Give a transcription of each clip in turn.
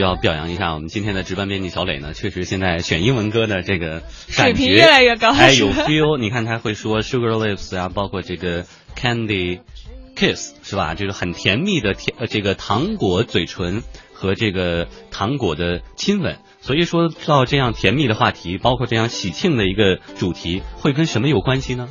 要表扬一下我们今天的值班编辑小磊呢，确实现在选英文歌的这个水平越来越高，还，有 feel。你看他会说 sugar lips 啊，包括这个 candy kiss 是吧？这个很甜蜜的甜，呃，这个糖果嘴唇和这个糖果的亲吻。所以说到这样甜蜜的话题，包括这样喜庆的一个主题，会跟什么有关系呢？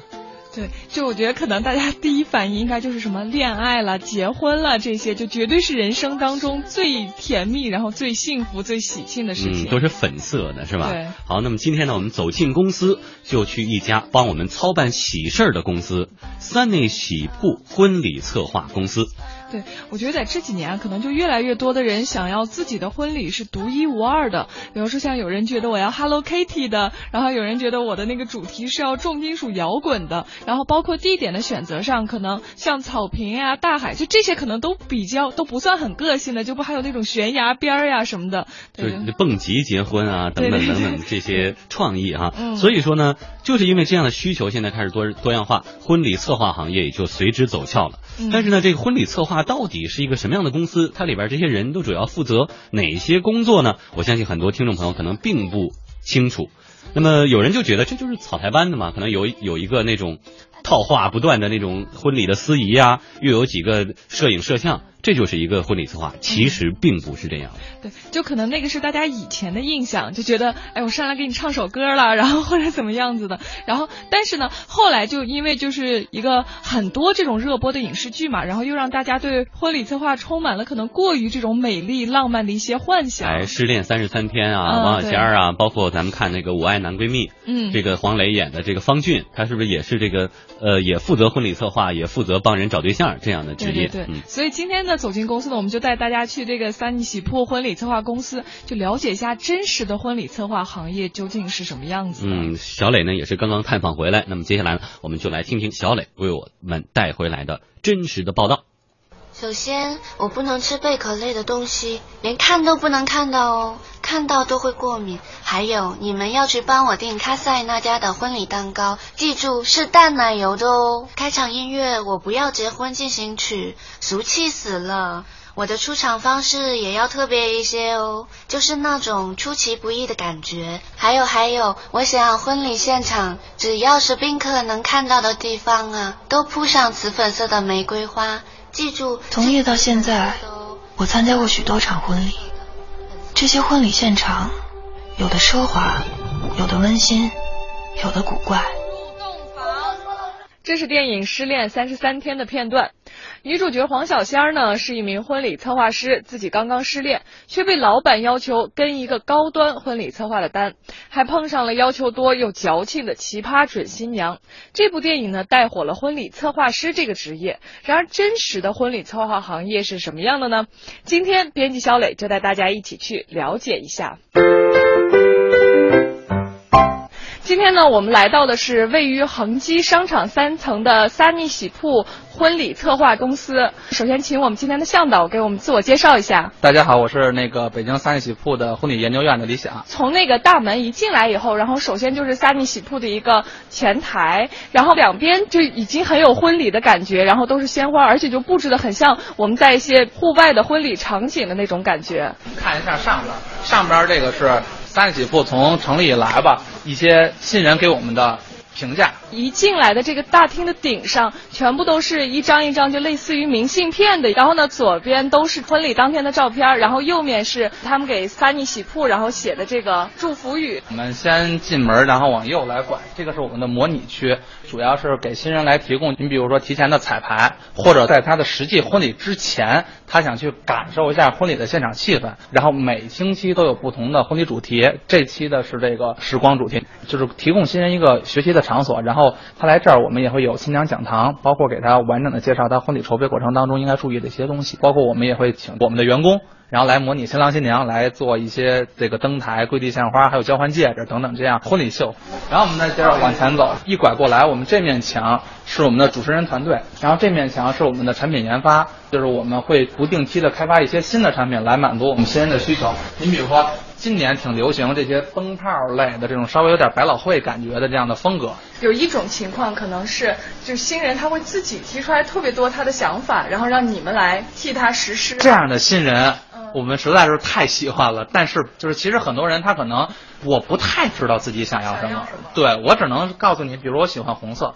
对，就我觉得可能大家第一反应应该就是什么恋爱了、结婚了这些，就绝对是人生当中最甜蜜、然后最幸福、最喜庆的事情。嗯，都是粉色的，是吧？对。好，那么今天呢，我们走进公司，就去一家帮我们操办喜事儿的公司——三内喜铺婚礼策划公司。对，我觉得在这几年啊，可能就越来越多的人想要自己的婚礼是独一无二的。比如说，像有人觉得我要 Hello Kitty 的，然后有人觉得我的那个主题是要重金属摇滚的，然后包括地点的选择上，可能像草坪呀、大海，就这些可能都比较都不算很个性的，就不还有那种悬崖边儿呀什么的，对，蹦极结婚啊，等等等等这些创意哈。所以说呢，就是因为这样的需求，现在开始多多样化，婚礼策划行业也就随之走俏了。但是呢，这个婚礼策划到底是一个什么样的公司？它里边这些人都主要负责哪些工作呢？我相信很多听众朋友可能并不清楚。那么有人就觉得这就是草台班子嘛，可能有有一个那种套话不断的那种婚礼的司仪啊，又有几个摄影摄像。这就是一个婚礼策划，其实并不是这样。对，就可能那个是大家以前的印象，就觉得，哎，我上来给你唱首歌了，然后或者怎么样子的。然后，但是呢，后来就因为就是一个很多这种热播的影视剧嘛，然后又让大家对婚礼策划充满了可能过于这种美丽浪漫的一些幻想。哎，失恋三十三天啊，王小仙儿啊，包括咱们看那个《我爱男闺蜜》，嗯，这个黄磊演的这个方俊，他是不是也是这个呃，也负责婚礼策划，也负责帮人找对象这样的职业？对对对。所以今天呢，走进公司呢，我们。就带大家去这个三喜铺婚礼策划公司，就了解一下真实的婚礼策划行业究竟是什么样子。嗯，小磊呢也是刚刚探访回来，那么接下来呢，我们就来听听小磊为我们带回来的真实的报道。首先，我不能吃贝壳类的东西，连看都不能看到哦，看到都会过敏。还有，你们要去帮我订卡塞那家的婚礼蛋糕，记住是淡奶油的哦。开场音乐，我不要结婚进行曲，俗气死了。我的出场方式也要特别一些哦，就是那种出其不意的感觉。还有还有，我想要婚礼现场，只要是宾客能看到的地方啊，都铺上紫粉色的玫瑰花。记住，从业到现在，我参加过许多场婚礼，这些婚礼现场，有的奢华，有的温馨，有的古怪。这是电影《失恋三十三天》的片段。女主角黄小仙儿呢是一名婚礼策划师，自己刚刚失恋，却被老板要求跟一个高端婚礼策划的单，还碰上了要求多又矫情的奇葩准新娘。这部电影呢带火了婚礼策划师这个职业。然而，真实的婚礼策划行业是什么样的呢？今天编辑小磊就带大家一起去了解一下。今天呢，我们来到的是位于恒基商场三层的萨尼喜铺婚礼策划公司。首先，请我们今天的向导给我们自我介绍一下。大家好，我是那个北京萨尼喜铺的婚礼研究院的李想。从那个大门一进来以后，然后首先就是萨尼喜铺的一个前台，然后两边就已经很有婚礼的感觉，然后都是鲜花，而且就布置的很像我们在一些户外的婚礼场景的那种感觉。看一下上边，上边这个是。三喜铺从成立以来吧，一些新人给我们的评价。一进来的这个大厅的顶上，全部都是一张一张，就类似于明信片的。然后呢，左边都是婚礼当天的照片，然后右面是他们给三妮喜铺然后写的这个祝福语。我们先进门，然后往右来拐，这个是我们的模拟区，主要是给新人来提供。你比如说提前的彩排，或者在他的实际婚礼之前，他想去感受一下婚礼的现场气氛。然后每星期都有不同的婚礼主题，这期的是这个时光主题，就是提供新人一个学习的场所。然后。然后他来这儿，我们也会有新娘讲堂，包括给他完整的介绍他婚礼筹备过程当中应该注意的一些东西，包括我们也会请我们的员工，然后来模拟新郎新娘来做一些这个登台、跪地献花，还有交换戒指等等这样婚礼秀。然后我们再接着往前走，一拐过来，我们这面墙是我们的主持人团队，然后这面墙是我们的产品研发，就是我们会不定期的开发一些新的产品来满足我们新人的需求。您比如说。今年挺流行这些灯泡类的这种稍微有点百老汇感觉的这样的风格。有一种情况可能是，就新人他会自己提出来特别多他的想法，然后让你们来替他实施。这样的新人，我们实在是太喜欢了。但是就是其实很多人他可能我不太知道自己想要什么，对我只能告诉你，比如我喜欢红色。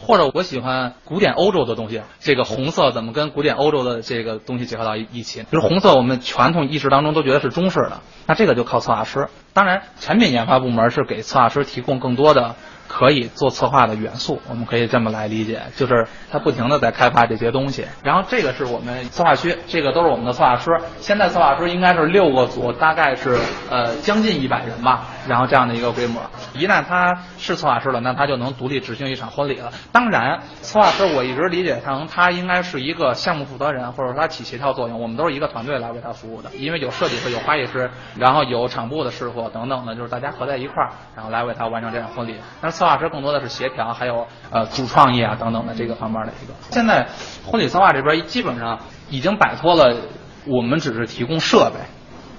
或者我喜欢古典欧洲的东西，这个红色怎么跟古典欧洲的这个东西结合到一起？就是红色，我们传统意识当中都觉得是中式的，那这个就靠策划师。当然，产品研发部门是给策划师提供更多的。可以做策划的元素，我们可以这么来理解，就是他不停的在开发这些东西。然后这个是我们策划区，这个都是我们的策划师。现在策划师应该是六个组，大概是呃将近一百人吧。然后这样的一个规模，一旦他是策划师了，那他就能独立执行一场婚礼了。当然，策划师我一直理解成他应该是一个项目负责人，或者说他起协调作用。我们都是一个团队来为他服务的，因为有设计师、有花艺师，然后有场部的师傅等等的，就是大家合在一块儿，然后来为他完成这场婚礼。但是策划师更多的是协调，还有呃主创意啊等等的这个方面的一个。现在婚礼策划这边基本上已经摆脱了我们只是提供设备，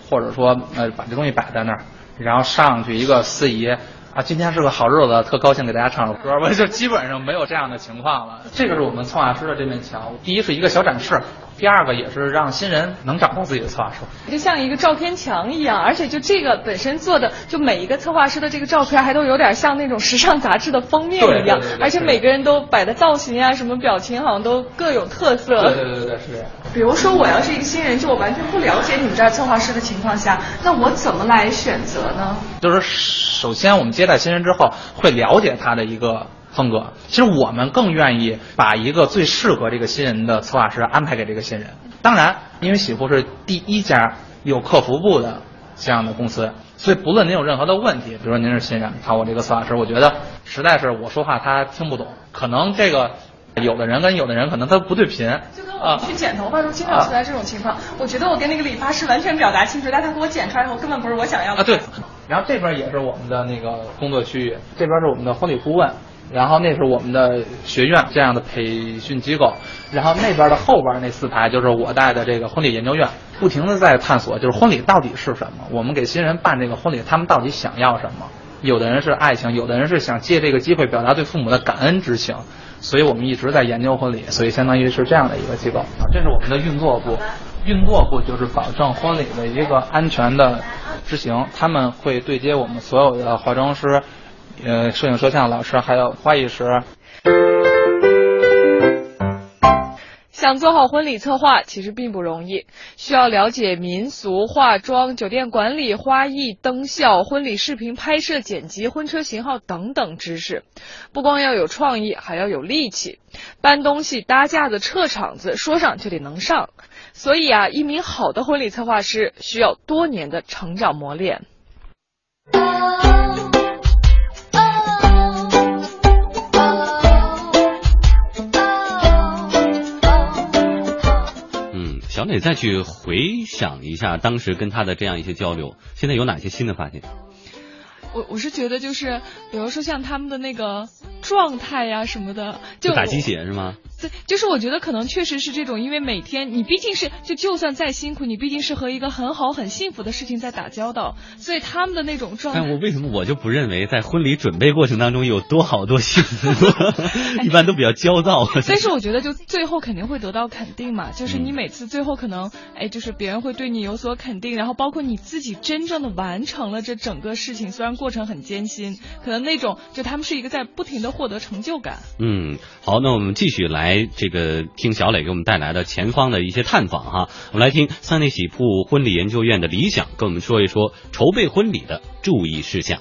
或者说呃把这东西摆在那儿，然后上去一个司仪啊，今天是个好日子，特高兴给大家唱首歌，我就基本上没有这样的情况了。这个是我们策划师的这面墙，第一是一个小展示。第二个也是让新人能找到自己的策划师，就像一个照片墙一样，而且就这个本身做的，就每一个策划师的这个照片还都有点像那种时尚杂志的封面一样，而且每个人都摆的造型啊，什么表情好像都各有特色。对对对对，是这样。比如说我要是一个新人，就我完全不了解你们这儿策划师的情况下，那我怎么来选择呢？就是首先我们接待新人之后，会了解他的一个。风格，其实我们更愿意把一个最适合这个新人的策划师安排给这个新人。当然，因为喜福是第一家有客服部的这样的公司，所以不论您有任何的问题，比如说您是新人，看我这个策划师，我觉得实在是我说话他听不懂，可能这个有的人跟有的人可能他不对频。就跟我去剪头发时候经常存在这种情况，我觉得我跟那个理发师完全表达清楚，但他给我剪出来后根本不是我想要的。啊，对。然后这边也是我们的那个工作区域，这边是我们的婚礼顾问。然后那是我们的学院这样的培训机构，然后那边的后边那四排就是我带的这个婚礼研究院，不停的在探索，就是婚礼到底是什么？我们给新人办这个婚礼，他们到底想要什么？有的人是爱情，有的人是想借这个机会表达对父母的感恩之情，所以我们一直在研究婚礼，所以相当于是这样的一个机构。啊，这是我们的运作部，运作部就是保证婚礼的一个安全的执行，他们会对接我们所有的化妆师。呃，摄影摄像老师还有花艺师。想做好婚礼策划，其实并不容易，需要了解民俗、化妆、酒店管理、花艺、灯效、婚礼视频拍摄、剪辑、婚车型号等等知识。不光要有创意，还要有力气，搬东西、搭架子、撤场子，说上就得能上。所以啊，一名好的婚礼策划师需要多年的成长磨练。小磊再去回想一下当时跟他的这样一些交流，现在有哪些新的发现？我我是觉得就是，比如说像他们的那个状态呀什么的，就打鸡血是吗？对，就是我觉得可能确实是这种，因为每天你毕竟是就就算再辛苦，你毕竟是和一个很好很幸福的事情在打交道，所以他们的那种状态。但我为什么我就不认为在婚礼准备过程当中有多好多幸福？一般都比较焦躁。但是我觉得就最后肯定会得到肯定嘛，就是你每次最后可能哎，就是别人会对你有所肯定，然后包括你自己真正的完成了这整个事情，虽然过程很艰辛，可能那种就他们是一个在不停的获得成就感。嗯，好，那我们继续来。来，这个听小磊给我们带来的前方的一些探访哈，我们来听三内喜铺婚礼研究院的李想跟我们说一说筹备婚礼的注意事项。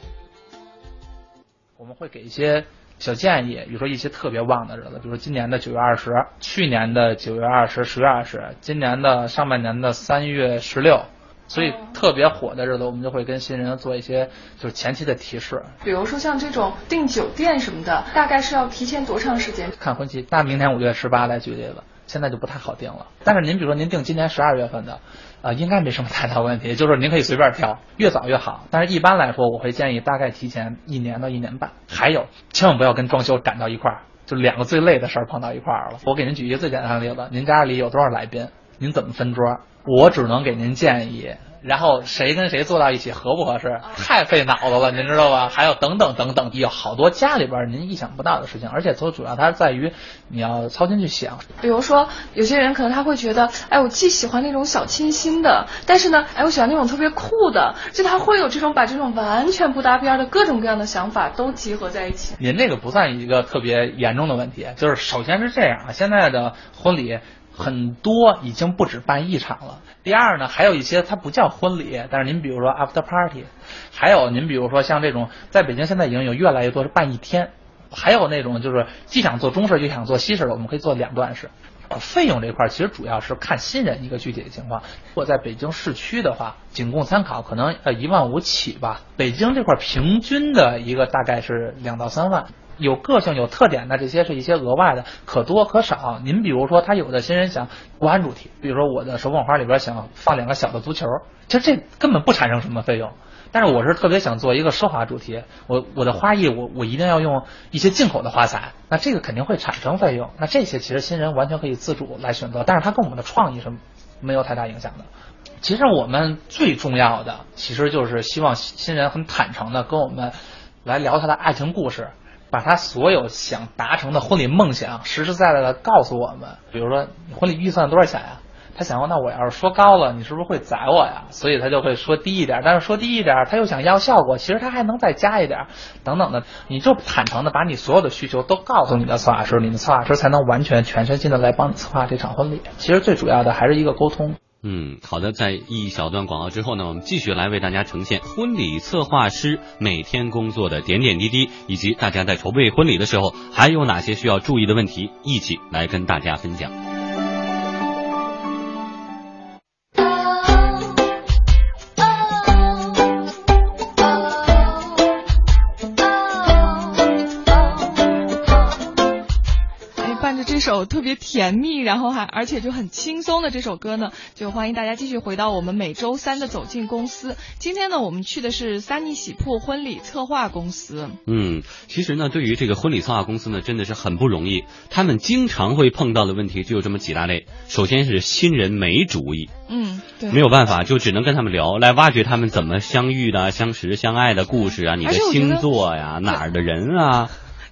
我们会给一些小建议，比如说一些特别旺的日子，比如说今年的九月二十，去年的九月二十、十月二十，今年的上半年的三月十六。所以特别火的日子，我们就会跟新人做一些就是前期的提示。比如说像这种订酒店什么的，大概是要提前多长时间？看婚期，那明年五月十八来举例子，现在就不太好定了。但是您比如说您订今年十二月份的，啊，应该没什么太大问题，就是您可以随便挑，越早越好。但是一般来说，我会建议大概提前一年到一年半。还有，千万不要跟装修赶到一块儿，就两个最累的事儿碰到一块儿了。我给您举一个最简单的例子，您家里有多少来宾？您怎么分桌？我只能给您建议，然后谁跟谁坐到一起合不合适，太费脑子了，您知道吧？还有等等等等，有好多家里边您意想不到的事情，而且最主要它在于你要操心去想。比如说，有些人可能他会觉得，哎，我既喜欢那种小清新的，但是呢，哎，我喜欢那种特别酷的，就他会有这种把这种完全不搭边的各种各样的想法都集合在一起。您这个不算一个特别严重的问题，就是首先是这样啊，现在的婚礼。很多已经不止办一场了。第二呢，还有一些它不叫婚礼，但是您比如说 after party，还有您比如说像这种，在北京现在已经有越来越多是办一天，还有那种就是既想做中式又想做西式的，我们可以做两段式。费用这块其实主要是看新人一个具体的情况。如果在北京市区的话，仅供参考，可能呃一万五起吧。北京这块平均的一个大概是两到三万。有个性、有特点的这些是一些额外的，可多可少。您比如说，他有的新人想国安主题，比如说我的手捧花里边想放两个小的足球，其实这根本不产生什么费用。但是我是特别想做一个奢华主题，我我的花艺我我一定要用一些进口的花材，那这个肯定会产生费用。那这些其实新人完全可以自主来选择，但是它跟我们的创意是没有太大影响的。其实我们最重要的其实就是希望新人很坦诚的跟我们来聊他的爱情故事。把他所有想达成的婚礼梦想实实在在的告诉我们。比如说，你婚礼预算多少钱呀？他想，那我要是说高了，你是不是会宰我呀？所以他就会说低一点。但是说低一点，他又想要效果，其实他还能再加一点，等等的。你就坦诚的把你所有的需求都告诉你的策划师，你的策划师才能完全全身心的来帮你策划这场婚礼。其实最主要的还是一个沟通。嗯，好的，在一小段广告之后呢，我们继续来为大家呈现婚礼策划师每天工作的点点滴滴，以及大家在筹备婚礼的时候还有哪些需要注意的问题，一起来跟大家分享。首特别甜蜜，然后还而且就很轻松的这首歌呢，就欢迎大家继续回到我们每周三的走进公司。今天呢，我们去的是三妮喜铺婚礼策划公司。嗯，其实呢，对于这个婚礼策划公司呢，真的是很不容易。他们经常会碰到的问题就有这么几大类。首先是新人没主意，嗯，对，没有办法，就只能跟他们聊，来挖掘他们怎么相遇的、相识、相爱的故事啊，你的星座呀，哪儿的人啊。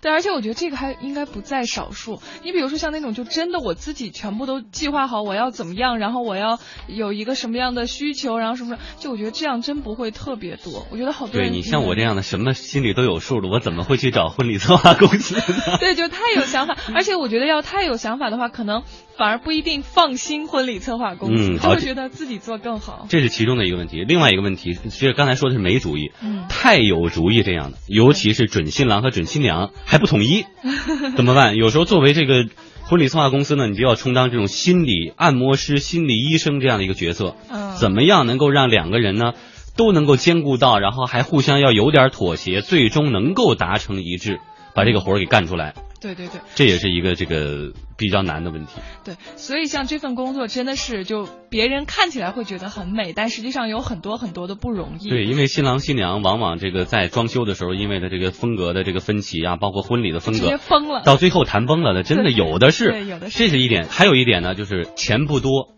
对，而且我觉得这个还应该不在少数。你比如说像那种就真的我自己全部都计划好我要怎么样，然后我要有一个什么样的需求，然后什么，就我觉得这样真不会特别多。我觉得好多人，对你像我这样的什么心里都有数的，我怎么会去找婚礼策划公司呢？对，就太有想法，而且我觉得要太有想法的话，可能反而不一定放心婚礼策划公司，他会觉得自己做更好。这是其中的一个问题。另外一个问题，其实刚才说的是没主意，嗯，太有主意这样的，尤其是准新郎和准新娘。还不统一，怎么办？有时候作为这个婚礼策划公司呢，你就要充当这种心理按摩师、心理医生这样的一个角色。嗯，怎么样能够让两个人呢都能够兼顾到，然后还互相要有点妥协，最终能够达成一致，把这个活儿给干出来。对对对，这也是一个这个比较难的问题。对，所以像这份工作真的是，就别人看起来会觉得很美，但实际上有很多很多的不容易。对，因为新郎新娘往往这个在装修的时候，因为的这个风格的这个分歧啊，包括婚礼的风格，疯了，到最后谈崩了的，真的有的是。对，有的是。这是一点，还有一点呢，就是钱不多。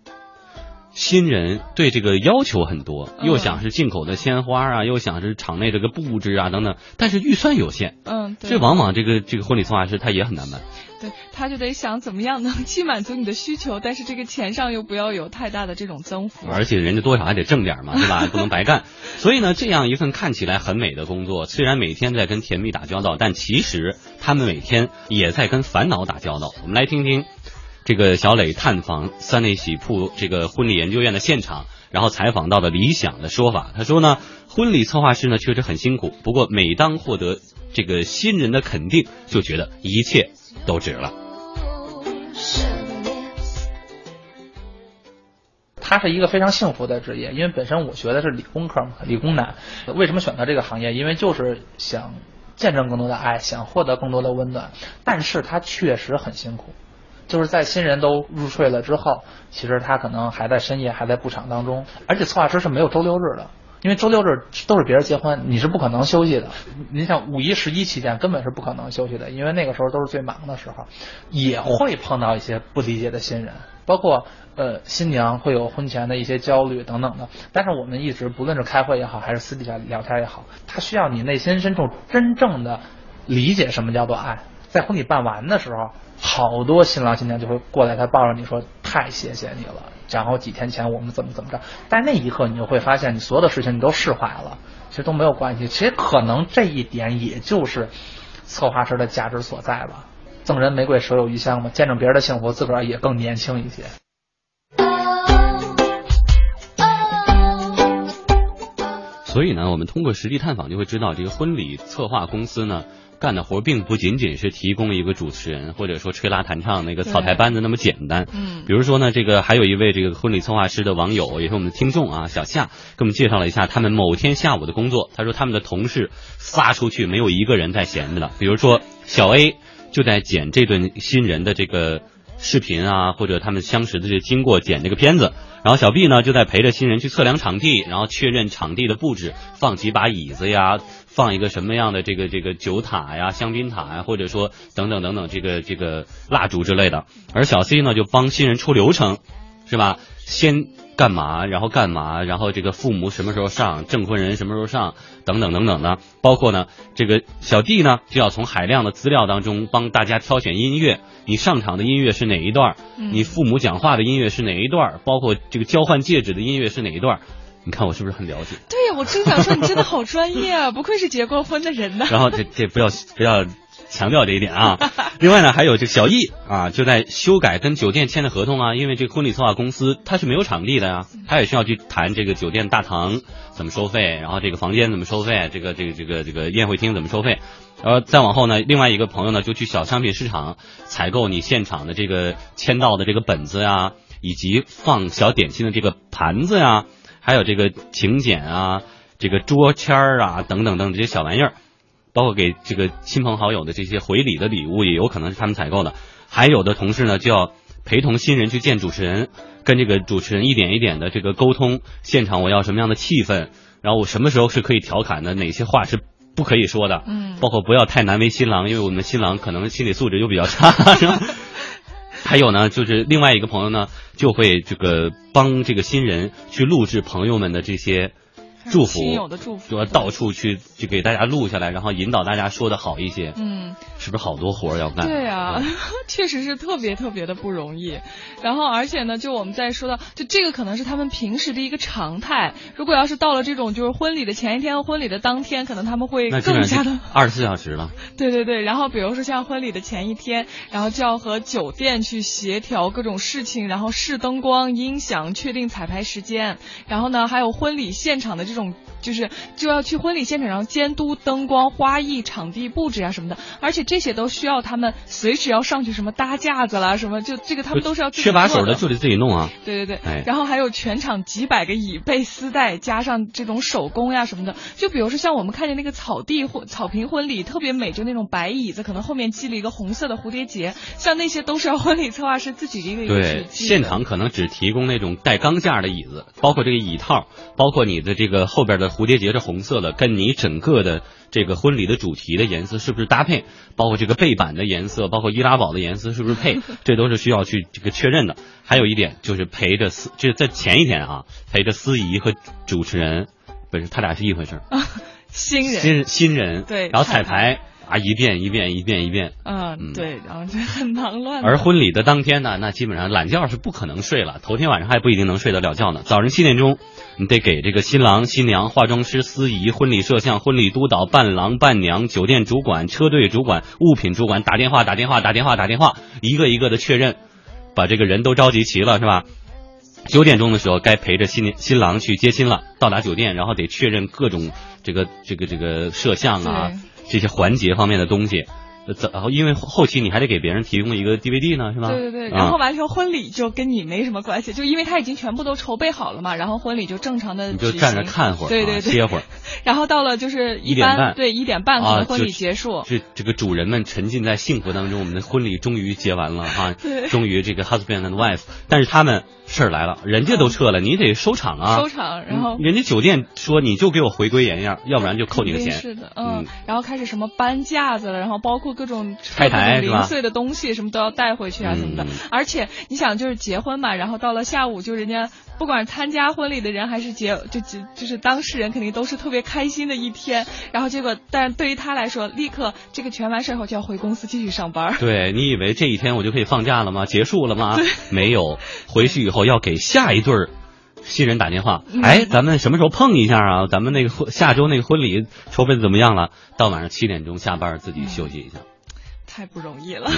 新人对这个要求很多，又想是进口的鲜花啊，又想是场内这个布置啊等等，但是预算有限，嗯，这往往这个这个婚礼策划师他也很难办，对，他就得想怎么样能既满足你的需求，但是这个钱上又不要有太大的这种增幅，而且人家多少还得挣点嘛，对吧？不能白干，所以呢，这样一份看起来很美的工作，虽然每天在跟甜蜜打交道，但其实他们每天也在跟烦恼打交道。我们来听听。这个小磊探访三内喜铺这个婚礼研究院的现场，然后采访到的理想的说法。他说呢，婚礼策划师呢确实很辛苦，不过每当获得这个新人的肯定，就觉得一切都值了。他是一个非常幸福的职业，因为本身我学的是理工科嘛，理工男。为什么选择这个行业？因为就是想见证更多的爱，想获得更多的温暖。但是他确实很辛苦。就是在新人都入睡了之后，其实他可能还在深夜还在布场当中，而且策划师是没有周六日的，因为周六日都是别人结婚，你是不可能休息的。您像五一、十一期间根本是不可能休息的，因为那个时候都是最忙的时候，也会碰到一些不理解的新人。包括呃新娘会有婚前的一些焦虑等等的。但是我们一直不论是开会也好，还是私底下聊天也好，他需要你内心深处真正的理解什么叫做爱。在婚礼办完的时候，好多新郎新娘就会过来，他抱着你说太谢谢你了。然后几天前我们怎么怎么着，但那一刻你就会发现，你所有的事情你都释怀了，其实都没有关系。其实可能这一点也就是策划师的价值所在吧。赠人玫瑰，手有余香嘛，见证别人的幸福，自个儿也更年轻一些。所以呢，我们通过实地探访就会知道，这个婚礼策划公司呢。干的活并不仅仅是提供一个主持人，或者说吹拉弹唱那个草台班子那么简单。嗯，比如说呢，这个还有一位这个婚礼策划师的网友，也是我们的听众啊，小夏给我们介绍了一下他们某天下午的工作。他说他们的同事发出去没有一个人在闲着的。比如说小 A 就在剪这对新人的这个视频啊，或者他们相识的这经过剪这个片子。然后小 B 呢就在陪着新人去测量场地，然后确认场地的布置，放几把椅子呀。放一个什么样的这个这个酒塔呀、香槟塔呀，或者说等等等等这个这个蜡烛之类的。而小 C 呢，就帮新人出流程，是吧？先干嘛，然后干嘛，然后这个父母什么时候上，证婚人什么时候上，等等等等的。包括呢，这个小弟呢，就要从海量的资料当中帮大家挑选音乐。你上场的音乐是哪一段？你父母讲话的音乐是哪一段？包括这个交换戒指的音乐是哪一段？你看我是不是很了解？对呀，我真想说你真的好专业啊，不愧是结过婚的人呢。然后这这不要不要强调这一点啊。另外呢，还有这小易啊，就在修改跟酒店签的合同啊，因为这个婚礼策划公司它是没有场地的呀，他也需要去谈这个酒店大堂怎么收费，然后这个房间怎么收费，这个这个这个这个宴会厅怎么收费。然后再往后呢，另外一个朋友呢就去小商品市场采购你现场的这个签到的这个本子呀，以及放小点心的这个盘子呀。还有这个请柬啊，这个桌签儿啊，等等等这些小玩意儿，包括给这个亲朋好友的这些回礼的礼物，也有可能是他们采购的。还有的同事呢，就要陪同新人去见主持人，跟这个主持人一点一点的这个沟通，现场我要什么样的气氛，然后我什么时候是可以调侃的，哪些话是不可以说的，嗯，包括不要太难为新郎，因为我们新郎可能心理素质又比较差，是吧？还有呢，就是另外一个朋友呢，就会这个帮这个新人去录制朋友们的这些。祝福，亲友的祝福，到处去去给大家录下来，然后引导大家说的好一些。嗯，是不是好多活要干？对啊，确实是特别特别的不容易。然后，而且呢，就我们在说到，就这个可能是他们平时的一个常态。如果要是到了这种就是婚礼的前一天和婚礼的当天，可能他们会更加的二十四小时了。对对对，然后比如说像婚礼的前一天，然后就要和酒店去协调各种事情，然后试灯光、音响，确定彩排时间，然后呢，还有婚礼现场的这种。种就是就要去婚礼现场上监督灯光、花艺、场地布置啊什么的，而且这些都需要他们随时要上去什么搭架子啦什么，就这个他们都是要缺把手的就得自己弄啊。对对对，然后还有全场几百个椅背丝带，加上这种手工呀什么的。就比如说像我们看见那个草地或草坪婚礼特别美，就那种白椅子，可能后面系了一个红色的蝴蝶结，像那些都是要婚礼策划师自己一个一个对，现场可能只提供那种带钢架的椅子，包括这个椅套，包括你的这个后边的。蝴蝶结是红色的，跟你整个的这个婚礼的主题的颜色是不是搭配？包括这个背板的颜色，包括易拉宝的颜色是不是配？这都是需要去这个确认的。还有一点就是陪着司，这在前一天啊，陪着司仪和主持人，不是他俩是一回事儿。新人，新新人，对，然后彩排。啊，一遍一遍一遍一遍，嗯，对，然后就很忙乱。而婚礼的当天呢，那基本上懒觉是不可能睡了，头天晚上还不一定能睡得了觉呢。早上七点钟，你得给这个新郎新娘、化妆师、司仪、婚礼摄像、婚礼督导、伴郎伴娘、酒店主管、车队主管、物品主管打电话，打电话，打电话，打电话，一个一个的确认，把这个人都召集齐了，是吧？九点钟的时候，该陪着新新郎去接亲了，到达酒店，然后得确认各种这个这个这个摄像啊。这些环节方面的东西。怎？然后因为后期你还得给别人提供一个 DVD 呢，是吧？对对对。然后完之后婚礼就跟你没什么关系，就因为他已经全部都筹备好了嘛。然后婚礼就正常的。你就站着看会儿，对对对，歇会儿。然后到了就是一点半，对一点半可能婚礼结束。这这个主人们沉浸在幸福当中，我们的婚礼终于结完了哈，终于这个 husband and wife。但是他们事儿来了，人家都撤了，你得收场啊。收场，然后人家酒店说你就给我回归原样，要不然就扣你的钱。是的，嗯。然后开始什么搬架子了，然后包括。各种开台零碎的东西，什么都要带回去啊什么的。而且你想，就是结婚嘛，然后到了下午，就人家不管参加婚礼的人还是结，就就就是当事人，肯定都是特别开心的一天。然后结果，但对于他来说，立刻这个全完事后就要回公司继续上班。对你以为这一天我就可以放假了吗？结束了吗？没有，回去以后要给下一对儿。新人打电话，哎，咱们什么时候碰一下啊？咱们那个婚下周那个婚礼筹备的怎么样了？到晚上七点钟下班自己休息一下，太不容易了。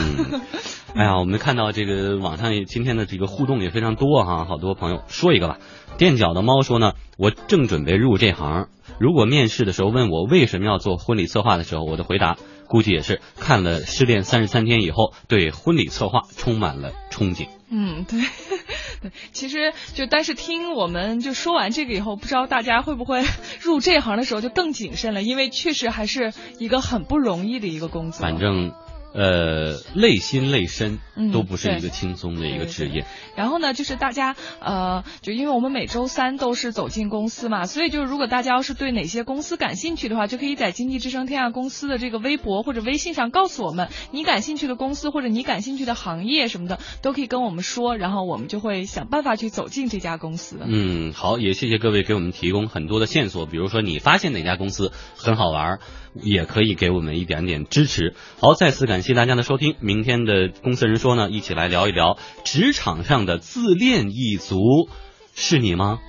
哎呀，我们看到这个网上今天的这个互动也非常多哈，好多朋友说一个吧。垫脚的猫说呢，我正准备入这行，如果面试的时候问我为什么要做婚礼策划的时候，我的回答估计也是看了《失恋三十三天》以后，对婚礼策划充满了憧憬。嗯，对，对，其实就但是听我们就说完这个以后，不知道大家会不会入这行的时候就更谨慎了，因为确实还是一个很不容易的一个工作。反正。呃，累心累身都不是一个轻松的一个职业。然后呢，就是大家呃，就因为我们每周三都是走进公司嘛，所以就是如果大家要是对哪些公司感兴趣的话，就可以在经济之声天下公司的这个微博或者微信上告诉我们你感兴趣的公司或者你感兴趣的行业什么的，都可以跟我们说，然后我们就会想办法去走进这家公司。嗯，好，也谢谢各位给我们提供很多的线索，比如说你发现哪家公司很好玩。也可以给我们一点点支持。好，再次感谢大家的收听。明天的公司人说呢，一起来聊一聊职场上的自恋一族，是你吗？